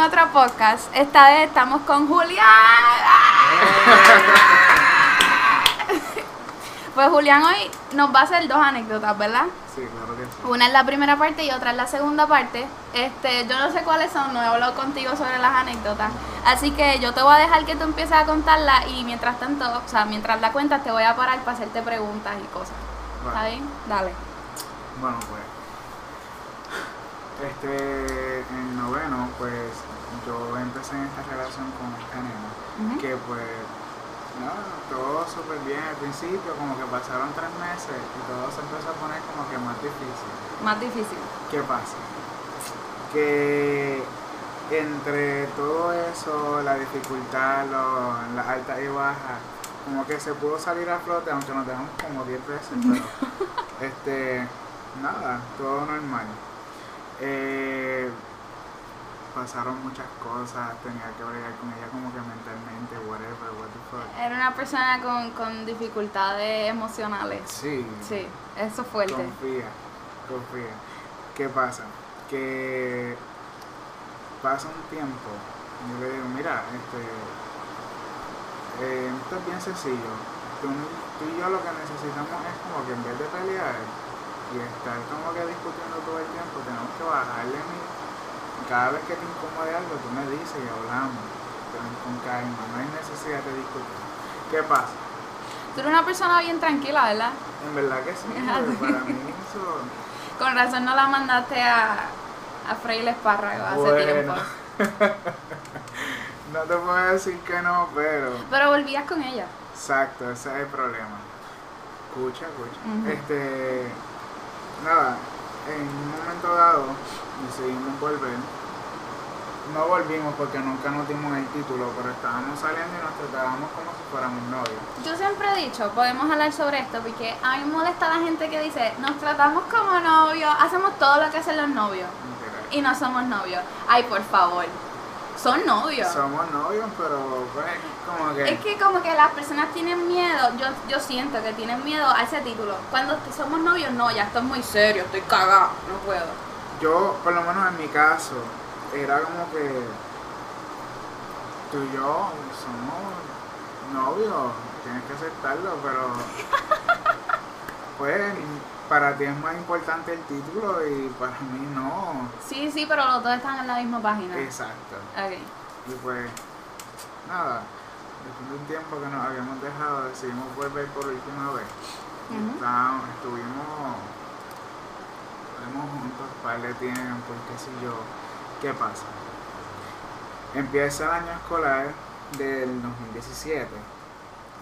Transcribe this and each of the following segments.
en otro podcast. Esta vez estamos con Julián. Pues Julián hoy nos va a hacer dos anécdotas, ¿verdad? Sí, claro que sí. Una es la primera parte y otra es la segunda parte. Este, yo no sé cuáles son, no he hablado contigo sobre las anécdotas. Así que yo te voy a dejar que tú empieces a contarla y mientras tanto, o sea, mientras la cuentas te voy a parar para hacerte preguntas y cosas. ¿Está bien? Dale. Bueno, pues. Este, en noveno, pues yo empecé en esta relación con esta nena. Que pues, no, todo súper bien al principio, como que pasaron tres meses y todo se empezó a poner como que más difícil. Más difícil. ¿Qué pasa? Que entre todo eso, la dificultad, lo- las altas y bajas, como que se pudo salir a flote, aunque nos dejamos como 10 veces, pero este, nada, todo normal. Eh, pasaron muchas cosas, tenía que bregar con ella como que mentalmente, whatever, what the fuck. Era una persona con, con dificultades emocionales. Sí, Sí, eso es fuerte. Confía, confía. ¿Qué pasa? Que pasa un tiempo y yo le digo, mira, este, eh, esto es bien sencillo. Tú, tú y yo lo que necesitamos es como que en vez de pelear y estar como que discutiendo todo el tiempo, tenemos que bajarle mi... Cada vez que te incomode algo, tú me dices y hablamos pero con calma, no hay necesidad de discutir. ¿Qué pasa? Tú eres una persona bien tranquila, ¿verdad? En verdad que sí, porque para mí eso... Con razón no la mandaste a, a freír espárrago hace Bueno. tiempo. No te puedo decir que no, pero. Pero volvías con ella. Exacto, ese es el problema. Escucha, escucha. Este. Nada, en un momento dado decidimos volver. No volvimos porque nunca nos dimos el título, pero estábamos saliendo y nos tratábamos como si fuéramos novios. Yo siempre he dicho, podemos hablar sobre esto, porque a mí me molesta la gente que dice, nos tratamos como novios, hacemos todo lo que hacen los novios Literal. y no somos novios. Ay, por favor, son novios. Somos novios, pero pues, como que. Es que como que las personas tienen miedo, yo, yo siento que tienen miedo a ese título. Cuando somos novios, no, ya esto es muy serio, estoy cagado, no puedo. Yo, por lo menos en mi caso, era como que tú y yo somos novios, tienes que aceptarlo, pero pues para ti es más importante el título y para mí no. Sí, sí, pero los dos están en la misma página. Exacto. Ok. Y pues, nada, después de un tiempo que nos habíamos dejado, decidimos volver por última vez. Estábamos- estuvimos, estuvimos juntos un par de tiempo, y qué sé yo. ¿Qué pasa? Empieza el año escolar del 2017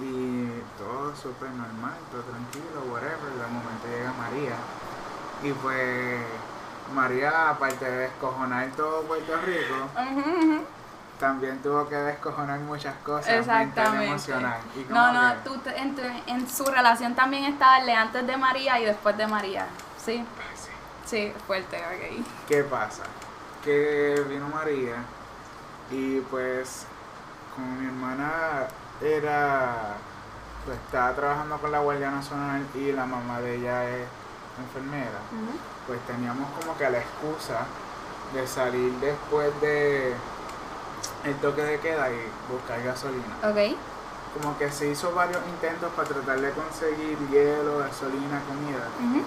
y todo súper normal, todo tranquilo, whatever. De momento llega María y pues María, aparte de descojonar todo Puerto Rico, también tuvo que descojonar muchas cosas mental Exactamente. emocional. Y No, no, tú te- en, en su relación también estaba el de antes de María y después de María. Sí, Sí. fuerte, ok. ¿Qué pasa? Que vino María y pues como mi hermana era, pues estaba trabajando con la Guardia Nacional y la mamá de ella es enfermera, pues teníamos como que la excusa de salir después de el toque de queda y buscar gasolina. Ok. Como que se hizo varios intentos para tratar de conseguir hielo, gasolina, comida. Ujú.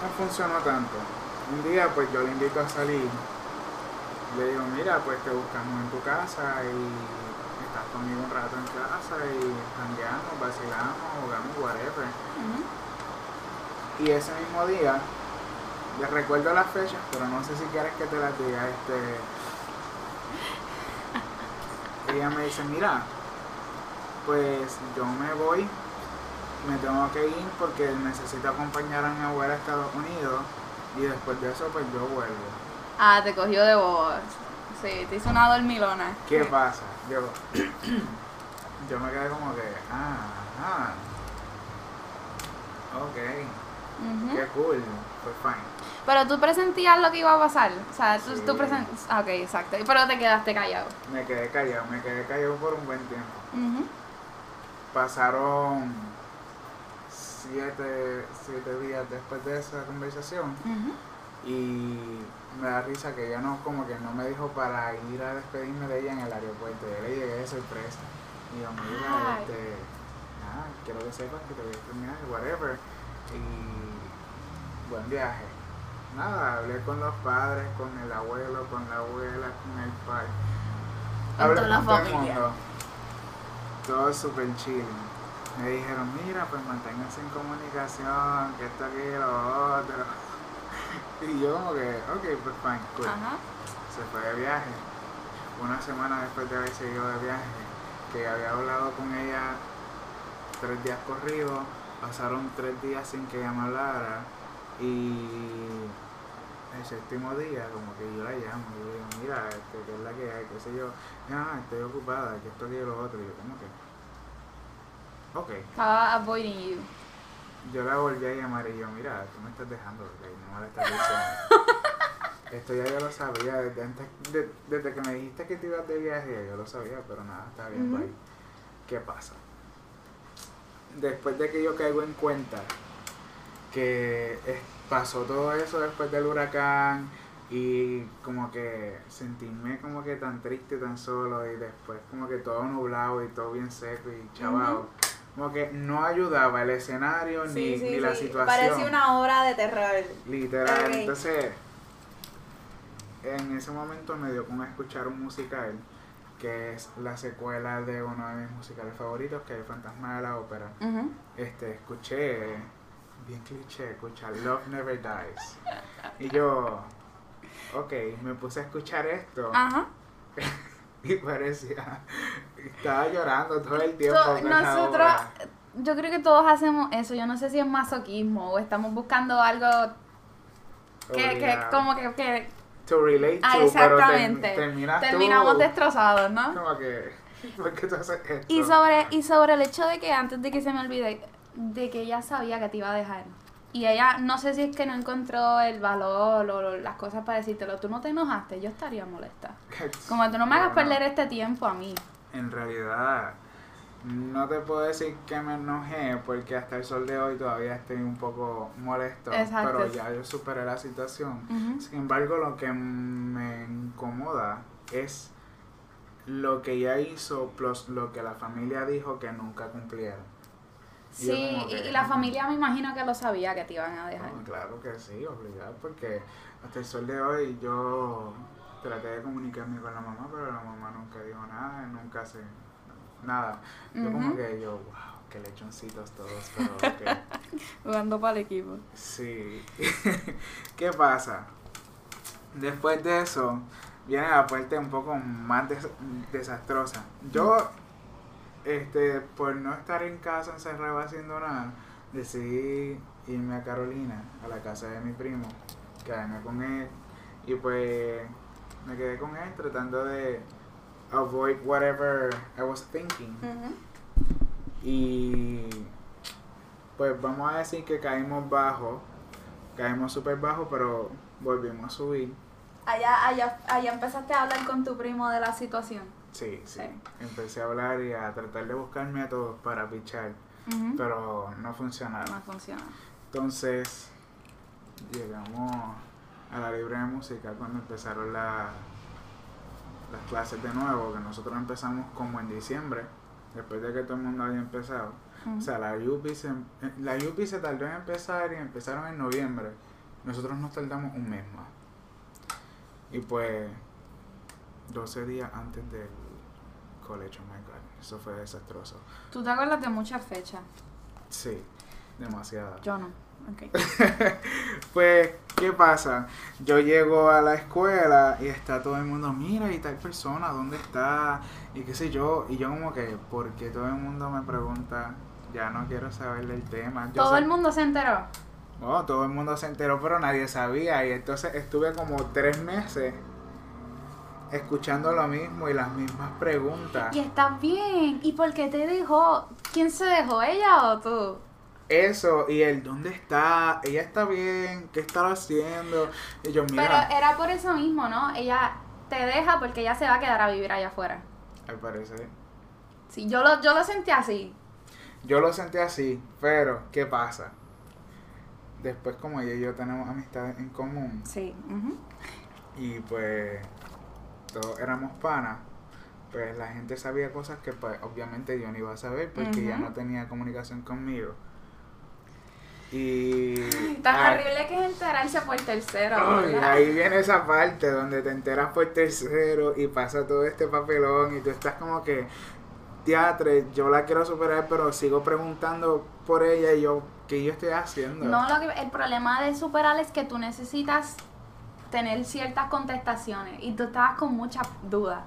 No funcionó tanto. Un día pues yo le invito a salir. Le digo, mira, pues te buscamos en tu casa y estás conmigo un rato en casa y jangueamos, vacilamos, jugamos, whatever. Y ese mismo día, les recuerdo las fechas, pero no sé si quieres que te las diga. Este, ella me dice, mira, pues yo me voy, me tengo que ir porque necesito acompañar a mi abuela a Estados Unidos y después de eso pues yo vuelvo. Ah, te cogió de bobo. Sí, te hizo una dormilona. ¿Qué pasa? Yo, yo me quedé como que, ah, ah, ok, Ujú. qué cool, pues fine. Pero tú presentías lo que iba a pasar. O sea, tú, Sí. tú ah, Ok, exacto. Pero te quedaste callado. Me quedé callado, me quedé callado por un buen tiempo. Pasaron siete, siete días después de esa conversación. Y me da risa que ella no, como que no me dijo para ir a despedirme de ella en el aeropuerto. Yo le llegué de sorpresa. Y yo, mira, este, nada, quiero que sepas que te voy a exterminar, whatever. Y buen viaje. Nada, hablé con los padres, con el abuelo, con la abuela, con el padre. Hablé con todo el mundo. Todo súper chill. Me dijeron, mira, pues manténganse en comunicación, que esto, aquí, lo otro. Y yo como que, ok, pues fine, cool. Ajá. Se fue de viaje. Una semana después de haber seguido de viaje, que había hablado con ella tres días corridos, pasaron tres días sin que ella me hablara y el séptimo día como que yo la llamo y le digo, mira, este, ¿qué es la que hay? qué sé yo, ah, estoy ocupada, que esto, que lo otro, y yo como que, ok. Estaba avoiding you. Yo la volví a llamar y yo, mira, tú me estás dejando, ok, no me la estás diciendo. Esto ya yo lo sabía, desde, antes, de- desde que me dijiste que te ibas de viaje, yo lo sabía, pero nada, está bien, bye. ¿Qué pasa? Después de que yo caigo en cuenta que pasó todo eso después del huracán y como que sentirme como que tan triste, tan solo y después como que todo nublado y todo bien seco y chavado. Como que no ayudaba el escenario ni, ni la situación. Parece una obra de terror. Literal. Entonces, en ese momento me dio como escuchar un musical que es la secuela de uno de mis musicales favoritos, que es El Fantasma de la Ópera. Este, escuché, bien cliché, escuchar Love Never Dies. Y yo, ok, me puse a escuchar esto Ajá. y parecía, estaba llorando todo el tiempo. Nosotros, yo creo que todos hacemos eso. Yo no sé si es masoquismo o estamos buscando algo que, que como que, que To relate ah, to, pero exactamente. ter- terminas tú terminamos destrozados, ¿no? Como que, ¿por qué tú haces esto? Y sobre, y sobre el hecho de que antes de que se me olvide, de que ella sabía que te iba a dejar. Y ella, no sé si es que no encontró el valor o las cosas para decírtelo. Tú no te enojaste, yo estaría molesta. Como tú no me hagas Bueno, perder este tiempo a mí. En realidad, no te puedo decir que me enojé porque hasta el sol de hoy todavía estoy un poco molesto. Exacto. Pero ya yo superé la situación. Sin embargo, lo que me incomoda es lo que ella hizo plus lo que la familia dijo que nunca cumplieron. Sí, y, que- y la familia me imagino que lo sabía que te iban a dejar. No, claro que sí, obligado, porque hasta el sol de hoy yo traté de comunicarme con la mamá, pero la mamá nunca dijo nada, nunca se... nada. Yo como que yo, wow, qué lechoncitos todos, pero ok. Jugando para el equipo. Sí. ¿Qué pasa? Después de eso, viene la parte un poco más des- desastrosa. Yo, este, por no estar en casa encerrado haciendo nada, decidí irme a Carolina, a la casa de mi primo, quedarme con él. Y pues me quedé con él tratando de avoid whatever I was thinking. Y pues vamos a decir que caímos bajo, caímos súper bajo, pero volvimos a subir. Allá, allá, allá empezaste a hablar con tu primo de la situación. Sí, sí. Sí. Empecé a hablar y a tratar de buscar métodos para pichar, pero no funcionaron. No funciona. Entonces llegamos a la libre de música cuando empezaron la- las clases de nuevo, que nosotros empezamos como en diciembre, después de que todo el mundo había empezado. O sea, la UPI, se, la UPI se tardó en empezar y empezaron en noviembre. Nosotros nos tardamos un mes más. Y pues, 12 días antes del college, oh my god, eso fue desastroso. ¿Tú te acuerdas de muchas fechas? Sí, demasiado. Yo no. Ok. Pues, ¿qué pasa? Yo llego a la escuela y está todo el mundo, mira, y tal persona, ¿dónde está? Y qué sé yo, y yo como que, porque todo el mundo me pregunta, ya no quiero saber del tema. Yo Todo el mundo se enteró. No, todo el mundo se enteró, pero nadie sabía. Y entonces estuve como tres meses escuchando lo mismo y las mismas preguntas. Y estás bien. ¿Y por qué te dejó? ¿Quién se dejó, ella o tú? Eso, y el ¿dónde está? Ella está bien, ¿qué estaba haciendo? Y yo, Pero mira, era por eso mismo, ¿no? Ella te deja porque ella se va a quedar a vivir allá afuera. al parecer. Sí, yo lo, yo lo sentí así. Yo lo sentí así, pero ¿qué pasa? después como ella y yo tenemos amistades en común Sí. y pues todos éramos panas, pues la gente sabía cosas que pues obviamente yo no iba a saber porque ya Ujú. no tenía comunicación conmigo. Y Tan ah, horrible que es enterarse por tercero. Ay, ahí viene esa parte donde te enteras por tercero y pasa todo este papelón y tú estás como que, teatro, yo la quiero superar, pero sigo preguntando por ella y yo, ¿qué yo estoy haciendo? No, lo que, el problema de superar es que tú necesitas tener ciertas contestaciones y tú estabas con muchas dudas.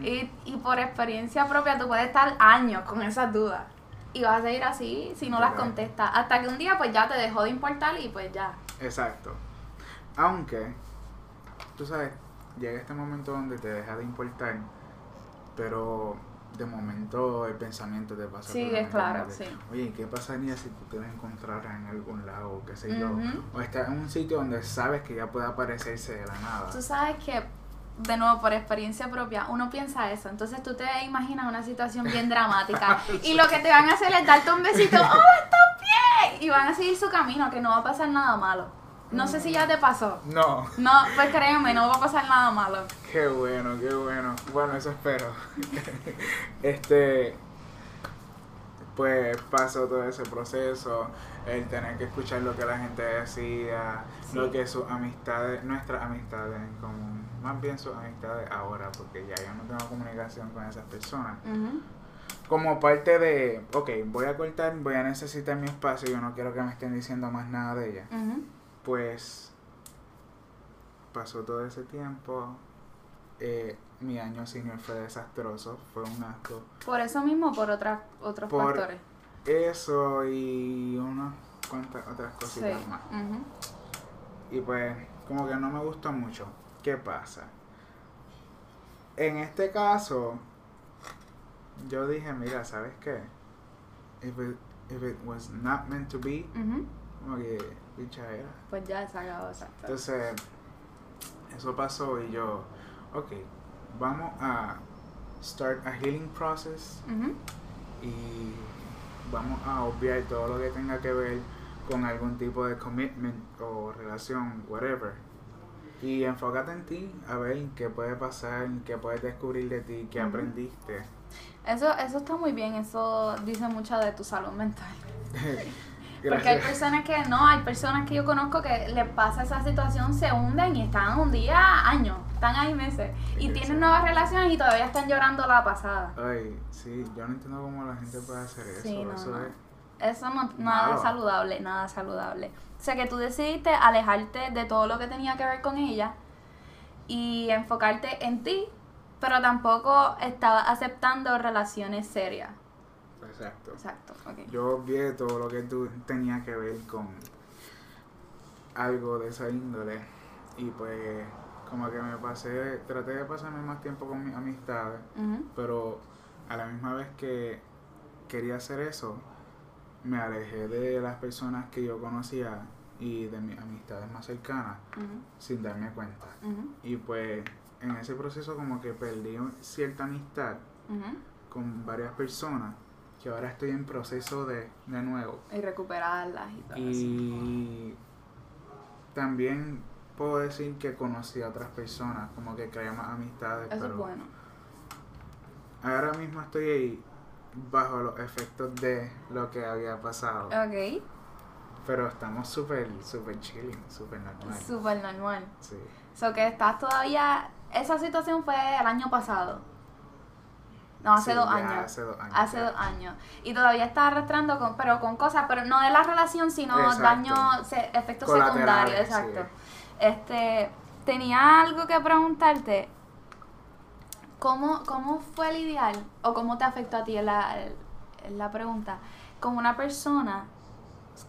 Y, y por experiencia propia tú puedes estar años con esas dudas. Y vas a seguir así si no las contestas. Hasta que un día pues ya te dejó de importar y pues ya. Exacto. Aunque, tú sabes, llega este momento donde te deja de importar, pero de momento el pensamiento te pasa. Sí, es claro, sí. Oye, ¿qué pasaría si tú te la encontraras en algún lado, qué sé yo? O estás en un sitio donde sabes que ya puede aparecerse de la nada. Tú sabes que, de nuevo, por experiencia propia, uno piensa eso. Entonces tú te imaginas una situación bien dramática. y lo que te van a hacer es darte un besito. ¡Oh, estás bien! Y van a seguir su camino, que no va a pasar nada malo. No sé si ya te pasó. No, No, pues créeme, no va a pasar nada malo. qué bueno, qué bueno. Bueno, eso espero. este, pues pasó todo ese proceso, el tener que escuchar lo que la gente decía, Sí. lo que sus amistades, nuestras amistades en común, más bien sus amistades ahora, porque ya yo no tengo comunicación con esas personas. Como parte de, ok, voy a cortar, voy a necesitar mi espacio, yo no quiero que me estén diciendo más nada de ella. Pues pasó todo ese tiempo. eh, mi año senior fue desastroso, fue un asco. Por eso mismo, por otras, otros Por- factores. Eso y unas cuantas otras Sí. cositas más. Y pues, como que no me gustó mucho. ¿Qué pasa? En este caso, yo dije, mira, ¿sabes qué? If it, if it was not meant to be, como que bicha era. Pues ya se acabó, exacto. Entonces, eso pasó y yo, ok, vamos a start a healing process Ujú. y vamos a obviar todo lo que tenga que ver con algún tipo de commitment o relación, whatever. Y enfócate en ti, a ver qué puede pasar, qué puedes descubrir de ti, qué aprendiste. Eso, eso está muy bien, eso dice mucho de tu salud mental. Porque hay personas que no, hay personas que yo conozco que les pasa esa situación, se hunden y están un día, años, están ahí meses. Y tienen nuevas relaciones y todavía están llorando la pasada. Ay, sí, yo no entiendo cómo la gente puede hacer eso. Sí, no, eso no. es Eso no, nada Malo. saludable, nada saludable. O sea que tú decidiste alejarte de todo lo que tenía que ver con ella y enfocarte en ti, pero tampoco estaba aceptando relaciones serias. exacto. Exacto, ok. Yo obvié todo lo que tú tenía que ver con algo de esa índole y pues como que me pasé, traté de pasarme más tiempo con mis amistades, pero a la misma vez que quería hacer eso, me alejé de las personas que yo conocía y de mis amistades más cercanas sin darme cuenta. Y pues en ese proceso como que perdí cierta amistad con varias personas que ahora estoy en proceso de, de nuevo. Y recuperarlas y todo eso. Y también puedo decir que conocí a otras personas, como que creé más amistades, Eso pero es bueno. ahora mismo estoy ahí bajo los efectos de lo que había pasado. Ok, Pero estamos súper, súper chilling, súper normal. súper normal. Sí. So que estás todavía. Esa situación fue el año pasado. No, hace Sí, dos años. Hace dos años. Hace ya. dos años. Y todavía estás arrastrando con, pero con cosas, pero no de la relación, sino daños, se- efectos secundarios, exacto. sí. Este, tenía algo que preguntarte. ¿Cómo, ¿Cómo fue lidiar, o cómo te afectó a ti la, la pregunta, con una persona,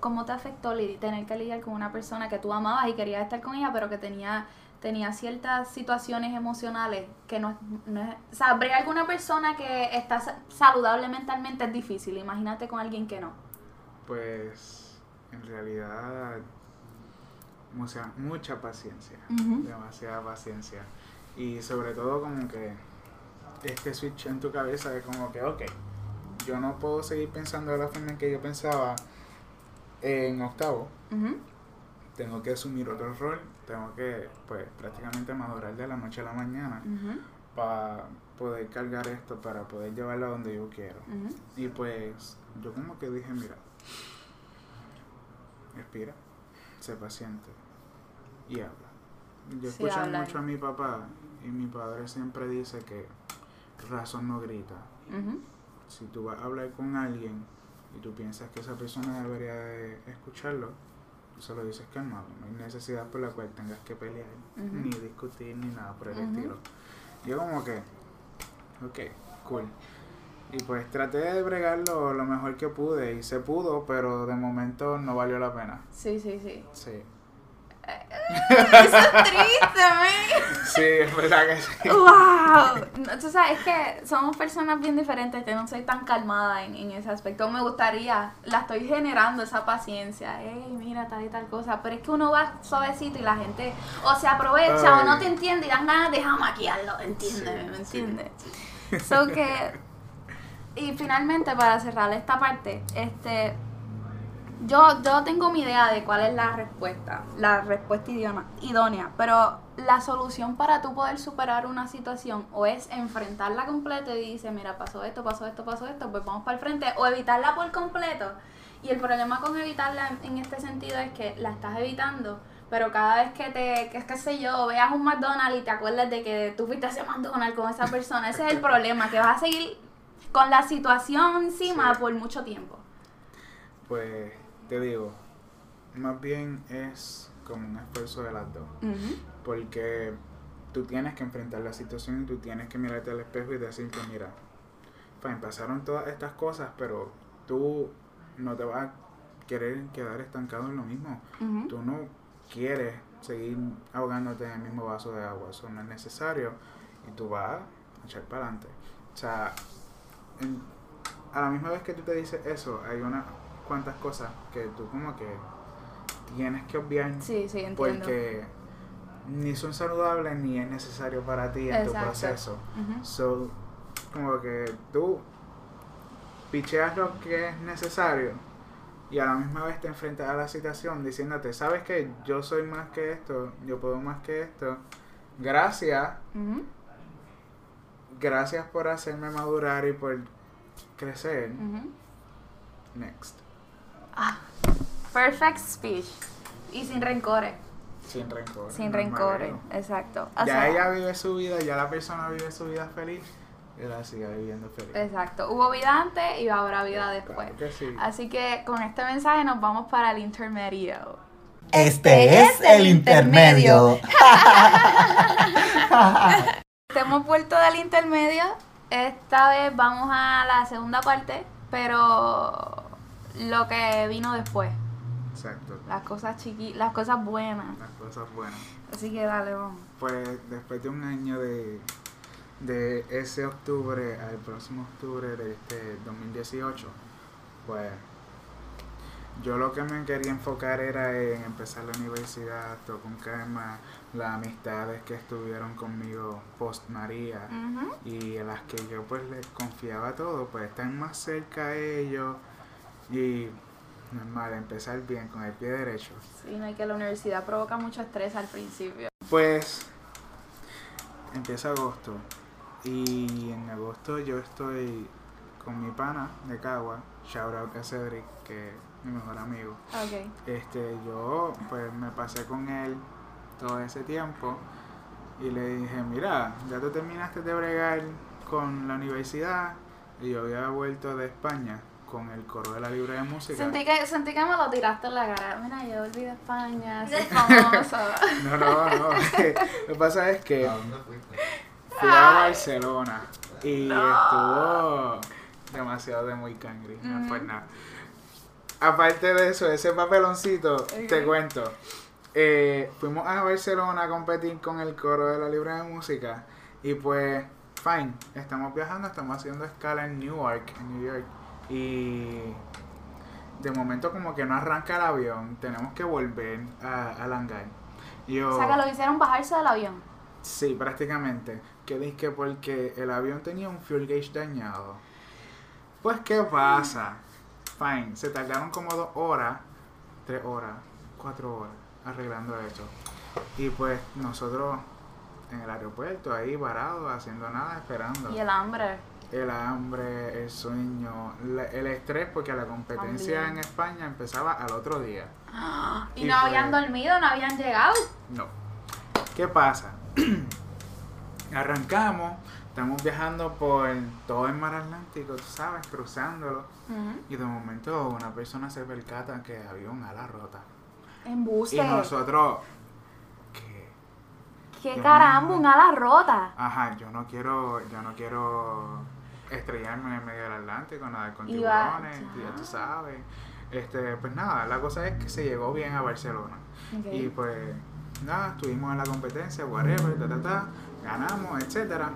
cómo te afectó tener que lidiar con una persona que tú amabas y querías estar con ella, pero que tenía, tenía ciertas situaciones emocionales que no, no es... O sea, bregar con una persona que está sa- saludable mentalmente es difícil, imagínate con alguien que no. Pues en realidad mucha, mucha paciencia, demasiada paciencia. Y sobre todo como que este switch en tu cabeza de como que, ok, yo no puedo seguir pensando de la forma en que yo pensaba en octavo, tengo que asumir otro rol, tengo que, pues, prácticamente madurar de la noche a la mañana para poder cargar esto, para poder llevarlo a donde yo quiero. Y pues, yo como que dije, mira, respira, sé paciente y habla. Yo Sí, escucho habla. mucho a mi papá y mi padre siempre dice que razón no grita. Si tú vas a hablar con alguien y tú piensas que esa persona debería de escucharlo, tú se lo dices calmado. No hay necesidad por la cual tengas que pelear, ni discutir, ni nada por el estilo. Yo como que, ok, cool. Y pues traté de bregarlo lo mejor que pude y se pudo, pero de momento no valió la pena. Sí, sí, sí. Sí. Eso es triste, man. Sí, es verdad que sí. ¡Wow! Tú sabes, es que somos personas bien diferentes. Yo no soy tan calmada en, en ese aspecto. Me gustaría, la estoy generando esa paciencia. Ey, mira, tal y tal cosa. Pero es que uno va suavecito y la gente o se aprovecha o no te entiende y dan ganas de jamaquearlo. Entiéndeme, Sí, ¿me sí, entiendes? So que. Y finalmente, para cerrar esta parte, este. Yo, yo tengo mi idea de cuál es la respuesta, la respuesta idónea, idónea, pero la solución para tú poder superar una situación o es enfrentarla completa y dices, mira, pasó esto, pasó esto, pasó esto, pues vamos para el frente, o evitarla por completo. Y el problema con evitarla en, en este sentido es que la estás evitando, pero cada vez que te, que, qué sé yo, veas un McDonald's y te acuerdas de que tú fuiste a ese McDonald's con esa persona, ese es el problema, que vas a seguir con la situación encima Sí. por mucho tiempo. Pues te digo, más bien es como un esfuerzo de las dos. Porque tú tienes que enfrentar la situación y tú tienes que mirarte al espejo y decir que mira, fine, pasaron todas estas cosas, pero tú no te vas a querer quedar estancado en lo mismo. Ujú. Tú no quieres seguir ahogándote en el mismo vaso de agua, eso no es necesario y tú vas a echar para adelante. O sea, en- a la misma vez que tú te dices eso, hay unas cuantas cosas que tú como que tienes que obviar Sí, sí, entiendo. porque ni son saludables ni es necesario para ti en tu proceso. So, como que tú picheas lo que es necesario y a la misma vez te enfrentas a la situación diciéndote, sabes que yo soy más que esto, yo puedo más que esto. Gracias, gracias por hacerme madurar y por crecer. Next. Ah, perfect speech. Y sin rencores. Sin rencor. Sin rencores, ¿no? exacto. O Ya sea, ella vive su vida, ya la persona vive su vida feliz, y la sigue viviendo feliz. Exacto. Hubo vida antes y habrá vida después. Claro que sí. Así que con este mensaje nos vamos para el intermedio. Este es el intermedio. Hemos vuelto del intermedio. Esta vez vamos a la segunda parte, pero lo que vino después. Exacto. Las cosas chiqui, las cosas buenas. Las cosas buenas. Así que dale, vamos. Pues después de un año de, de ese octubre al próximo octubre de este 2018, pues yo lo que me quería enfocar era en empezar la universidad, todo con calma, las amistades que estuvieron conmigo post María y a las que yo pues les confiaba todo, pues están más cerca a ellos y normal, empezar bien con el pie derecho. Sí, no hay que la universidad provoca mucho estrés al principio. Pues empieza agosto y en agosto yo estoy con mi pana de Cagua, shout out a Cedric, que es mi mejor amigo. Ok. Este, yo pues me pasé con él todo ese tiempo y le dije, mira, ya tú terminaste de bregar con la universidad y yo había vuelto de España con el coro de la libre de música. Sentí que, sentí que me lo tiraste en la cara. Mira, yo volví de España, soy famoso. No, no, no. Lo que pasa es que ¿A dónde fuiste? fui a Barcelona y estuvo demasiado de muy cangri, Ujú. nada. Aparte de eso, ese papeloncito, te cuento. eh, fuimos a Barcelona a competir con el coro de la libre de música y pues, fine, estamos viajando, estamos haciendo escala en Newark, en New York y de momento como que no arranca el avión, tenemos que volver a, a Langar. Yo, O sea, que lo hicieron bajarse del avión. Sí, prácticamente. Que dije porque el avión tenía un fuel gauge dañado. Pues, ¿qué pasa? Fine, se tardaron como dos horas, tres horas, cuatro horas. arreglando eso. Y pues nosotros en el aeropuerto, ahí parados, haciendo nada, esperando. Y el hambre. El hambre, el sueño, la- el estrés, porque la competencia También. en España empezaba al otro día. Y, Y no fue- habían dormido, no habían llegado. No. ¿Qué pasa? Arrancamos, estamos viajando por todo el mar Atlántico, tú sabes, cruzándolo. Y de momento una persona se percata que había un ala rota. Embuste. Y nosotros. ¿Qué Yo caramba, no- un ala rota? Ajá, yo no quiero, yo no quiero estrellarme en el medio del Atlántico, nadar con tiburones, ya. ya tú sabes. Este, pues nada, la cosa es que se llegó bien a Barcelona. Y pues nada, estuvimos en la competencia, whatever, ta, ta, ta, ganamos, etcétera.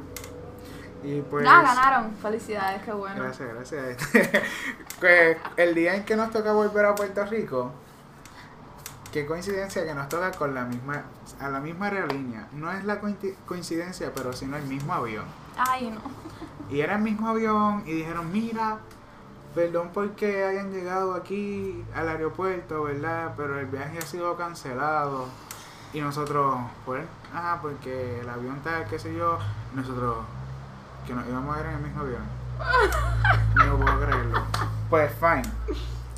Y pues Ah, ganaron. Felicidades, qué bueno. Gracias, gracias. pues el día en que nos toca volver a Puerto Rico, qué coincidencia que nos toca con la misma a la misma aerolínea. No es la coinci- coincidencia, pero sino el mismo avión. Ay, no. Y era el mismo avión y dijeron, mira, perdón porque hayan llegado aquí al aeropuerto, ¿verdad? Pero el viaje ha sido cancelado. Y nosotros, pues, ah, porque el avión está, qué sé yo, nosotros, que nos íbamos a ir en el mismo avión. No puedo creerlo. Pues, fine.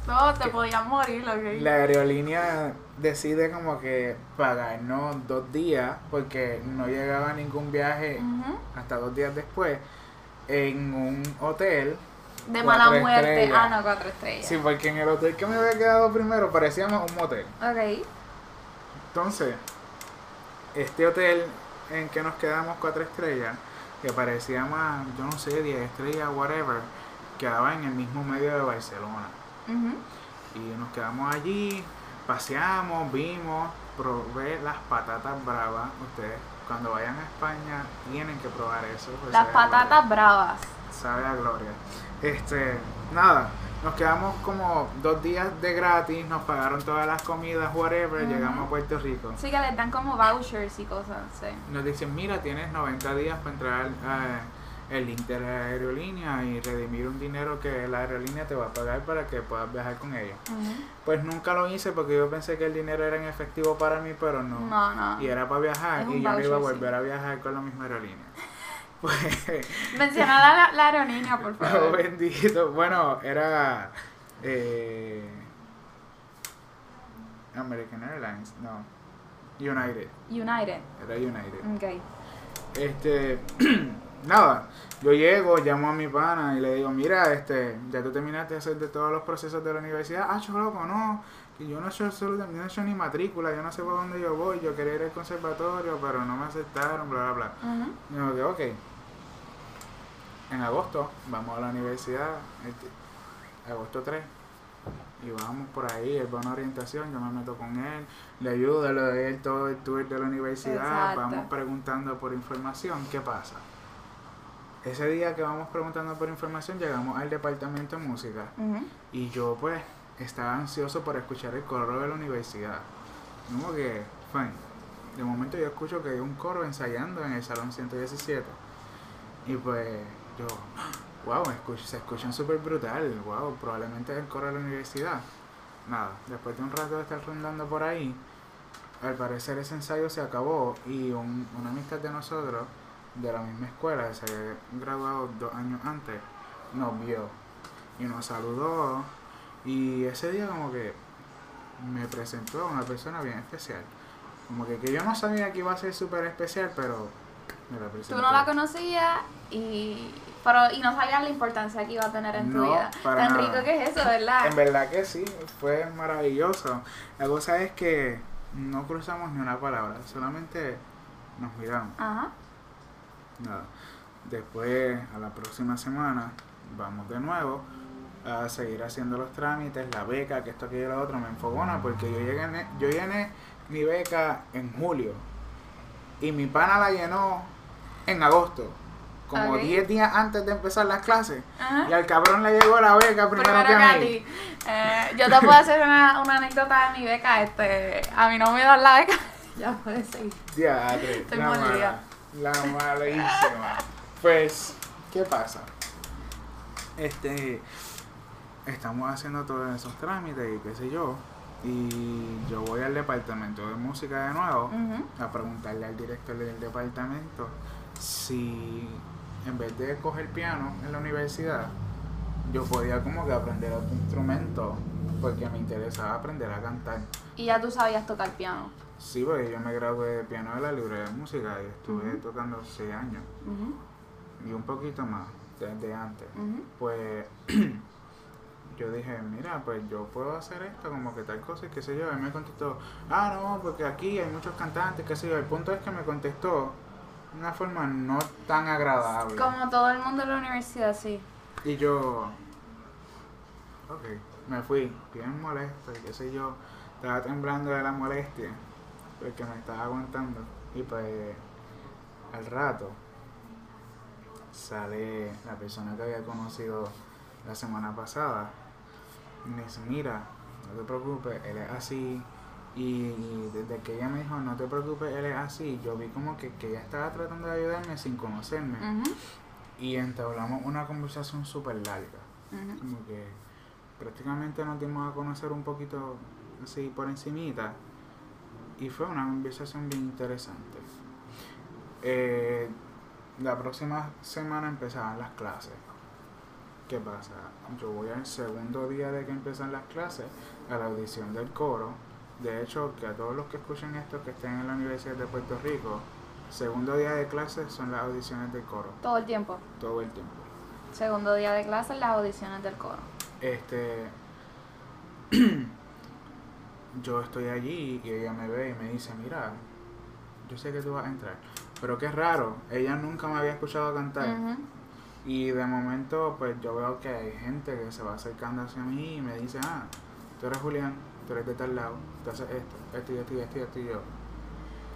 No, te podías morir, ok. La aerolínea decide como que pagarnos dos días porque no llegaba ningún viaje hasta dos días después en un hotel. De mala muerte. estrellas. Ah, no, cuatro estrellas. Sí, porque en el hotel que me había quedado primero parecíamos un motel. Ok. Entonces, este hotel en que nos quedamos cuatro estrellas, que parecía más, yo no sé, 10 estrellas, whatever, quedaba en el mismo medio de Barcelona. Y nos quedamos allí, paseamos, vimos, probé las patatas bravas. Ustedes, cuando vayan a España, tienen que probar eso. pues Las patatas bravas. Sabe a gloria. Este, nada, nos quedamos como dos días de gratis, nos pagaron todas las comidas, whatever, Ujú. llegamos a Puerto Rico. Sí que les dan como vouchers y cosas, sí. Nos dicen, mira, tienes 90 días para entrar a el link de la aerolínea y redimir un dinero que la aerolínea te va a pagar para que puedas viajar con ella. Pues nunca lo hice porque yo pensé que el dinero era en efectivo para mí, pero no. No, no. Y era para viajar y yo no iba a sí. volver a viajar con la misma aerolínea. Pues, Menciona la, la aerolínea, por oh, favor. bendito. Bueno, era eh, American Airlines, no. United, United. era United. Ok. Este, nada, yo llego, llamo a mi pana y le digo, mira, este, ya tú terminaste de hacer de todos los procesos de la universidad. Ah, yo loco, no, que yo no he hecho absolutamente, no he hecho ni matrícula, yo no sé por dónde yo voy, yo quería ir al conservatorio, pero no me aceptaron, bla, bla, bla. Ujú. Y yo digo, ok, en agosto vamos a la universidad, este, agosto 3, y vamos por ahí, él va a una orientación, yo me meto con él, le ayudo, le doy todo el tour de la universidad, Exacto. vamos preguntando por información, ¿qué pasa? Ese día que vamos preguntando por información llegamos al departamento de música y yo pues estaba ansioso por escuchar el coro de la universidad. Como que, fine. De momento yo escucho que hay un coro ensayando en el salón 117. Y pues yo, wow, escucho, se escuchan súper brutal, wow, probablemente es el coro de la universidad. Nada, después de un rato de estar rondando por ahí, al parecer ese ensayo se acabó y un, una amistad de nosotros, de la misma escuela, que se había graduado dos años antes, nos vio y nos saludó. Y ese día como que me presentó a una persona bien especial. Como que, que yo no sabía que iba a ser súper especial, pero me la presentó. Tú no la conocías y, pero, y no sabías la importancia que iba a tener en tu vida. para Tan nada. rico que es eso, ¿verdad? En verdad que sí, fue maravilloso. La cosa es que no cruzamos ni una palabra, solamente nos miramos. Ajá. Nada. Después, a la próxima semana, vamos de nuevo a seguir haciendo los trámites, la beca, que esto, aquello y lo otro, me enfogona porque yo llené, yo llené mi beca en julio y mi pana la llenó en agosto, como Ok. 10 días antes de empezar las clases. Ajá. Y al cabrón le llegó la beca primero, Primero que a mí. Eh, yo te puedo hacer una, una anécdota de mi beca. Este, a mí no me dan la beca. ya puedes seguir. Diadre, Estoy molida. La malísima. Pues, ¿qué pasa? Este, estamos haciendo todos esos trámites y qué sé yo. Y yo voy al departamento de música de nuevo a preguntarle al director del departamento si en vez de coger piano en la universidad, yo podía como que aprender otro instrumento porque me interesaba aprender a cantar. Y ya tú sabías tocar piano. Sí, porque yo me gradué de piano de la librería de música y estuve tocando seis años y un poquito más desde antes. Pues yo dije, mira, pues yo puedo hacer esto, como que tal cosa, y qué sé yo. Él me contestó, ah, no, porque aquí hay muchos cantantes, qué sé yo. El punto es que me contestó de una forma no tan agradable. Como todo el mundo en la universidad, sí. Y yo, ok, me fui bien molesto, y qué sé yo. Estaba temblando de la molestia, porque me estaba aguantando. Y pues, al rato, sale la persona que había conocido la semana pasada. Y me dice, mira, no te preocupes, él es así. Y desde que ella me dijo, no te preocupes, él es así, yo vi como que, que ella estaba tratando de ayudarme sin conocerme. Y entablamos una conversación súper larga. Como que prácticamente nos dimos a conocer un poquito así por encimita. Y fue una conversación bien interesante. Eh, la próxima semana empezaban las clases. ¿Qué pasa? Yo voy al segundo día de que empiezan las clases a la audición del coro. De hecho, que a todos los que escuchen esto que estén en la Universidad de Puerto Rico, segundo día de clases son las audiciones del coro, Todo el tiempo. todo el tiempo. Segundo día de clase, las audiciones del coro. Este. yo estoy allí y ella me ve y me dice: Mira, yo sé que tú vas a entrar. Pero qué raro, ella nunca me había escuchado cantar. Y de momento, pues yo veo que hay gente que se va acercando hacia mí y me dice: Ah, tú eres Julián, tú eres de tal lado, tú haces esto, esto y esto y esto y esto y yo.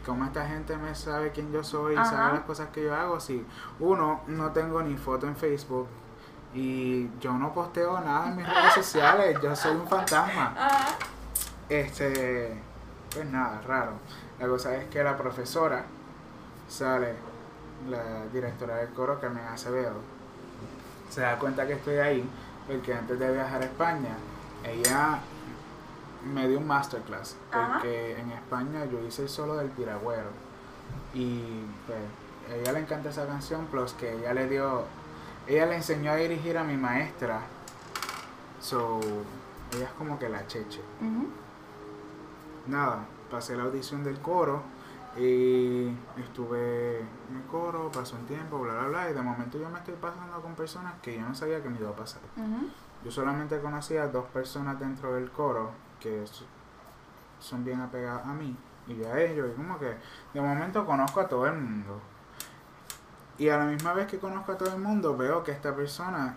¿Cómo esta gente me sabe quién yo soy y sabe las cosas que yo hago? Si, uno, no tengo ni foto en Facebook y yo no posteo nada en mis redes sociales, yo soy un fantasma. Este, pues nada, raro. La cosa es que la profesora sale, la directora del coro, Carmen Acevedo, se da cuenta que estoy ahí, porque antes de viajar a España, ella me dio un masterclass, Ajá. porque en España yo hice el solo del piragüero. Y pues, a ella le encanta esa canción, plus que ella le dio, ella le enseñó a dirigir a mi maestra. So, ella es como que la cheche nada, pasé la audición del coro y estuve en el coro, pasó un tiempo, bla, bla, bla, y de momento yo me estoy pasando con personas que yo no sabía que me iba a pasar. Yo solamente conocía a dos personas dentro del coro que son bien apegadas a mí y a ellos, y como que de momento conozco a todo el mundo. Y a la misma vez que conozco a todo el mundo, veo que esta persona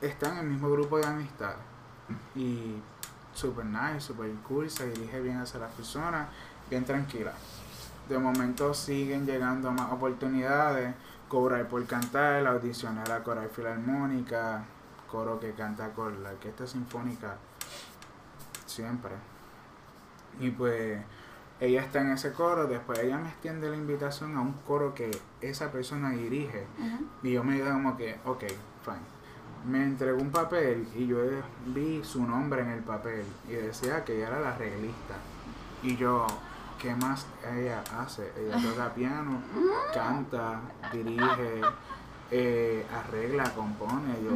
está en el mismo grupo de amistad. Y super nice, super cool, se dirige bien hacia las personas, bien tranquila. De momento siguen llegando más oportunidades, cobrar por cantar, audicionar a coral filarmónica, coro que canta con la orquesta sinfónica, siempre. Y pues ella está en ese coro, después ella me extiende la invitación a un coro que esa persona dirige. Y yo me quedé como que, ok, fine. Me entregó un papel y yo vi su nombre en el papel y decía que ella era la arreglista. Y yo, ¿qué más ella hace? Ella toca piano, canta, dirige, eh, arregla, compone. Yo.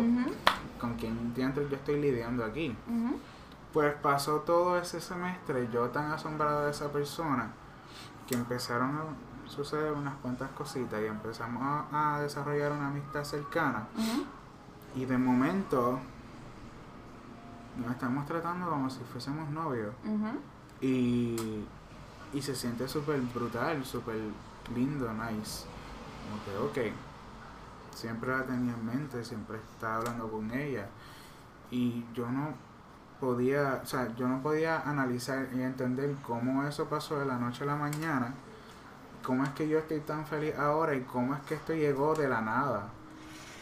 ¿con quién diantres yo estoy lidiando aquí? Pues pasó todo ese semestre yo tan asombrado de esa persona que empezaron a suceder unas cuantas cositas y empezamos a, a desarrollar una amistad cercana. Y de momento nos estamos tratando como si fuésemos novios. Y, y se siente súper brutal, súper lindo, nice. Como que, ok, siempre la tenía en mente, siempre estaba hablando con ella. Y yo no podía, o sea, yo no podía analizar y entender cómo eso pasó de la noche a la mañana, cómo es que yo estoy tan feliz ahora y cómo es que esto llegó de la nada.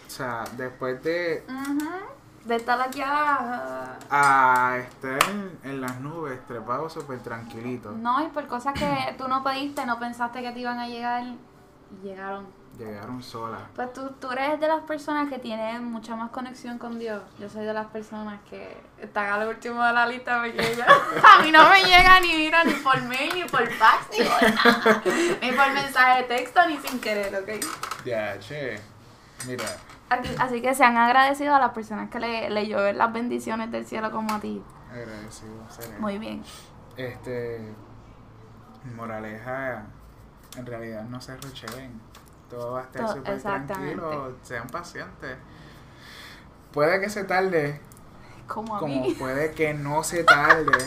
O sea, después de estar aquí a... a estar en, las nubes, trepado súper tranquilito. No, y por cosas que tú no pediste, no pensaste que te iban a llegar llegaron. llegaron solas. Pues tú, tú eres de las personas que tienen mucha más conexión con Dios. Yo soy de las personas que están al último de la lista porque yo- a mí no me llega ni mira ni por mail, ni por fax, ni por nada. Ni por mensaje de texto, ni sin querer, ¿ok? Ya, che. Mira, Así, que sean agradecidos a las personas que le, le las bendiciones del cielo como a ti. agradecido. seré. Muy bien. Este. Moraleja, en realidad no se rucheen. Todo va a estar súper tranquilo. Sean pacientes. Puede que se tarde, Como a como mí. puede que no se tarde.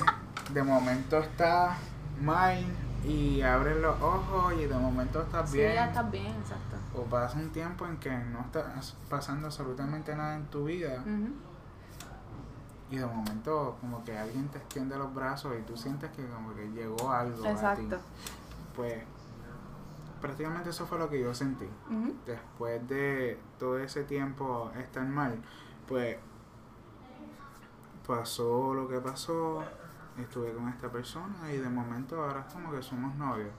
De momento está mal y abres los ojos y de momento estás Sí, bien. ya estás bien, exacto. O pasa un tiempo en que no estás pasando absolutamente nada en tu vida y de momento como que alguien te extiende los brazos y tú sientes que como que llegó algo a ti. Exacto. Pues prácticamente eso fue lo que yo sentí. Después de todo ese tiempo estar mal, pues pasó lo que pasó, estuve con esta persona y de momento ahora es como que somos novios.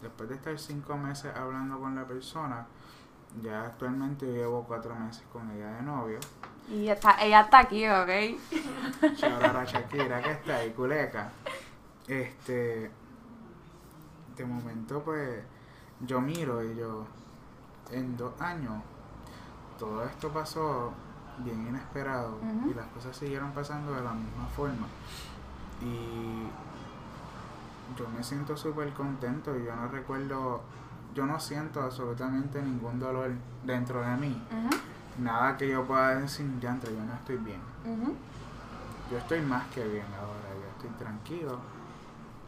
Después de estar cinco meses hablando con la persona, ya actualmente llevo cuatro meses con ella de novio. Y está, ella está aquí, ¿ok? Shout out a Shakira que está ahí, culeca. Este, de momento pues yo miro y yo, en dos años, todo esto pasó bien inesperado y las cosas siguieron pasando de la misma forma. Y yo me siento súper contento y yo no recuerdo, yo no siento absolutamente ningún dolor dentro de mí. Nada que yo pueda decir, yantra, yo no estoy bien. Yo estoy más que bien ahora, yo estoy tranquilo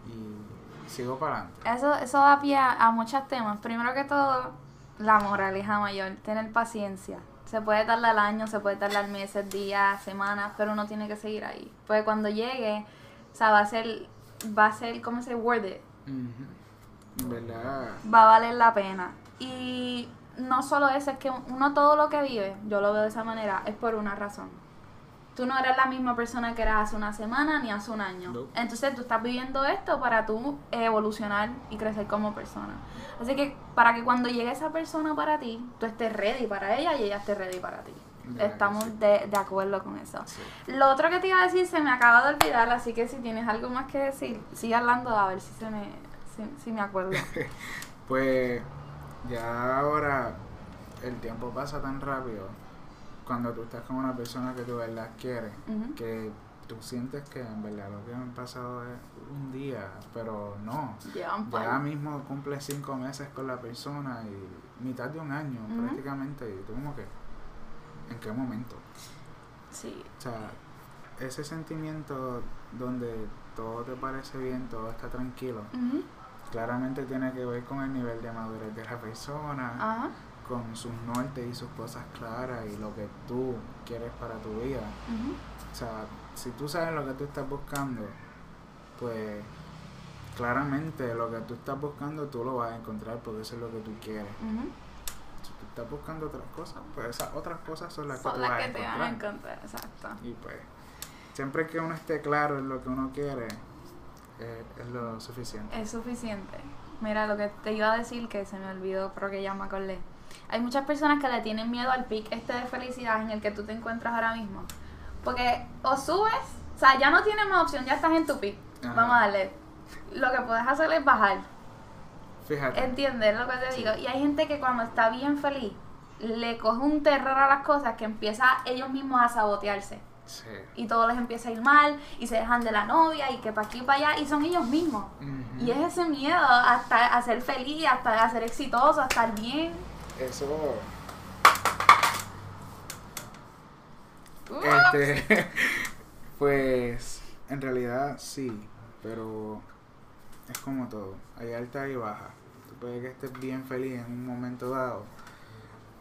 y sigo para adelante. Eso, eso da pie a, a muchos temas. Primero que todo, la moraleja mayor, tener paciencia. Se puede tardar años, se puede tardar meses, días, semanas, pero uno tiene que seguir ahí. Porque cuando llegue, o sea, va a ser, va a ser, ¿cómo se dice? Worth it. ¿Verdad? Va a valer la pena. Y no solo eso, es que uno todo lo que vive, yo lo veo de esa manera, es por una razón. Tú no eres la misma persona que eras hace una semana ni hace un año. No. Entonces tú estás viviendo esto para tú evolucionar y crecer como persona. Así que para que cuando llegue esa persona para ti, tú estés ready para ella y ella esté ready para ti. Estamos sí. de, de acuerdo con eso. Sí. Lo otro que te iba a decir se me acaba de olvidar, así que si tienes algo más que decir, sigue hablando a ver si se me, si, si me acuerdo. Pues ya ahora el tiempo pasa tan rápido cuando tú estás con una persona que tú de verdad quieres, que tú sientes que en verdad lo que han pasado es un día, pero no. Par. Ya mismo cumple cinco meses con la persona y mitad de un año Ujú. prácticamente y tú como que, ¿en qué momento? Sí. O sea, ese sentimiento donde todo te parece bien, todo está tranquilo, claramente tiene que ver con el nivel de madurez de la persona, Ajá. Con sus nortes y sus cosas claras y lo que tú quieres para tu vida. O sea, si tú sabes lo que tú estás buscando, pues claramente lo que tú estás buscando tú lo vas a encontrar porque eso es lo que tú quieres. Si tú estás buscando otras cosas, pues esas otras cosas son las que tú las vas a que te van a encontrar, exacto. Y pues, siempre que uno esté claro en lo que uno quiere, eh, es lo suficiente. Es suficiente. Mira, lo que te iba a decir que se me olvidó, pero que ya me acordé. Hay muchas personas que le tienen miedo al pic este de felicidad en el que tú te encuentras ahora mismo. Porque o subes, o sea, ya no tienes más opción, ya estás en tu pic. Ajá. Vamos a darle. Lo que puedes hacer es bajar. Fíjate. ¿Entiendes lo que te Sí. digo? Y hay gente que cuando está bien feliz, le coge un terror a las cosas que empieza ellos mismos a sabotearse. Sí. Y todo les empieza a ir mal, y se dejan de la novia, y que para aquí y para allá, y son ellos mismos. Y es ese miedo hasta a ser feliz, hasta a ser exitoso, a estar bien. Eso. Uh, Este. pues. En realidad sí. Pero. Es como todo. Hay alta y baja. Tú puedes que estés bien feliz en un momento dado.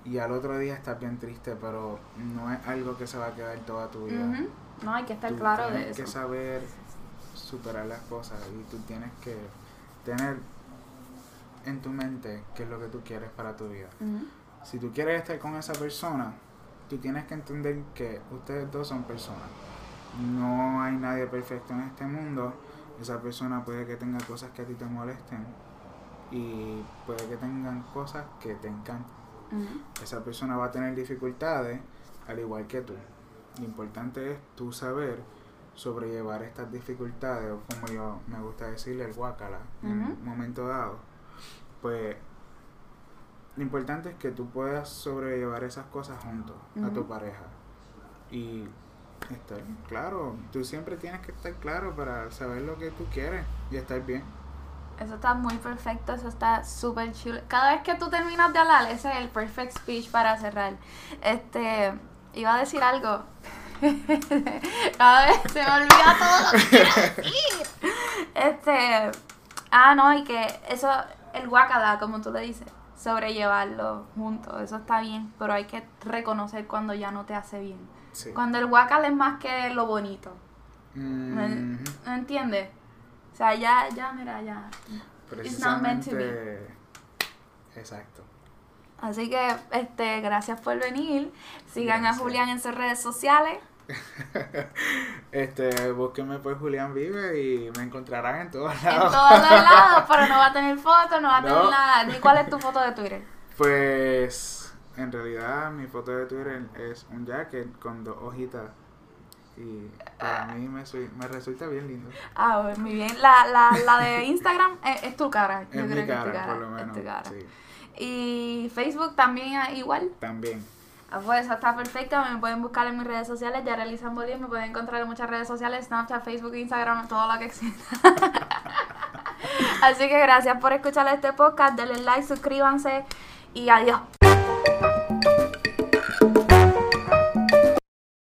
Y al otro día estás bien triste, pero no es algo que se va a quedar toda tu vida. No, hay que estar Tú claro tienes de que eso. saber superar las cosas y tú tienes que tener en tu mente qué es lo que tú quieres para tu vida. Si tú quieres estar con esa persona, tú tienes que entender que ustedes dos son personas. No hay nadie perfecto en este mundo. Esa persona puede que tenga cosas que a ti te molesten. y puede que tengan cosas que te encanten. Esa persona va a tener dificultades al igual que tú. Lo importante es tú saber sobrellevar estas dificultades o como yo me gusta decirle el guacala en un momento dado. Pues lo importante es que tú puedas sobrellevar esas cosas junto a tu pareja. Y estar claro, tú siempre tienes que estar claro para saber lo que tú quieres y estar bien. Eso está muy perfecto, eso está súper chulo. Cada vez que tú terminas de hablar, ese es el perfect speech para cerrar. Este, iba a decir algo. Cada vez se me olvida todo lo que quiero decir. Este, ah, no, y que eso, el guacala, como tú le dices, sobrellevarlo juntos, eso está bien, pero hay que reconocer cuando ya no te hace bien. Sí. Cuando el guacala es más que lo bonito. ¿Me, Mhm. ¿me entiendes? O sea, ya, ya, mira, ya. It's not meant to be. Precisamente. Exacto. Así que, este, gracias por venir. Sigan Gracias. a Julián en sus redes sociales. Este, búsquenme por Julián Vive y me encontrarán en todos En lados. todos los lados, pero no va a tener foto, no va a tener nada. Ni cuál es tu foto de Twitter. Pues, en realidad, mi foto de Twitter es un jacket con dos hojitas. Y para mí me, me resulta bien lindo. Ah, pues, muy bien. La, la, la de Instagram es, es tu cara. Yo Es creo mi que es tu cara, cara. por lo es menos. tu cara. Sí, Y Facebook también igual. también. Ah, pues está perfecto. Me pueden buscar en mis redes sociales. Ya realizan Bolívar. Me pueden encontrar en muchas redes sociales: Snapchat, Facebook, Instagram, todo lo que exista. Así que gracias por escuchar este podcast. Denle like, suscríbanse y adiós.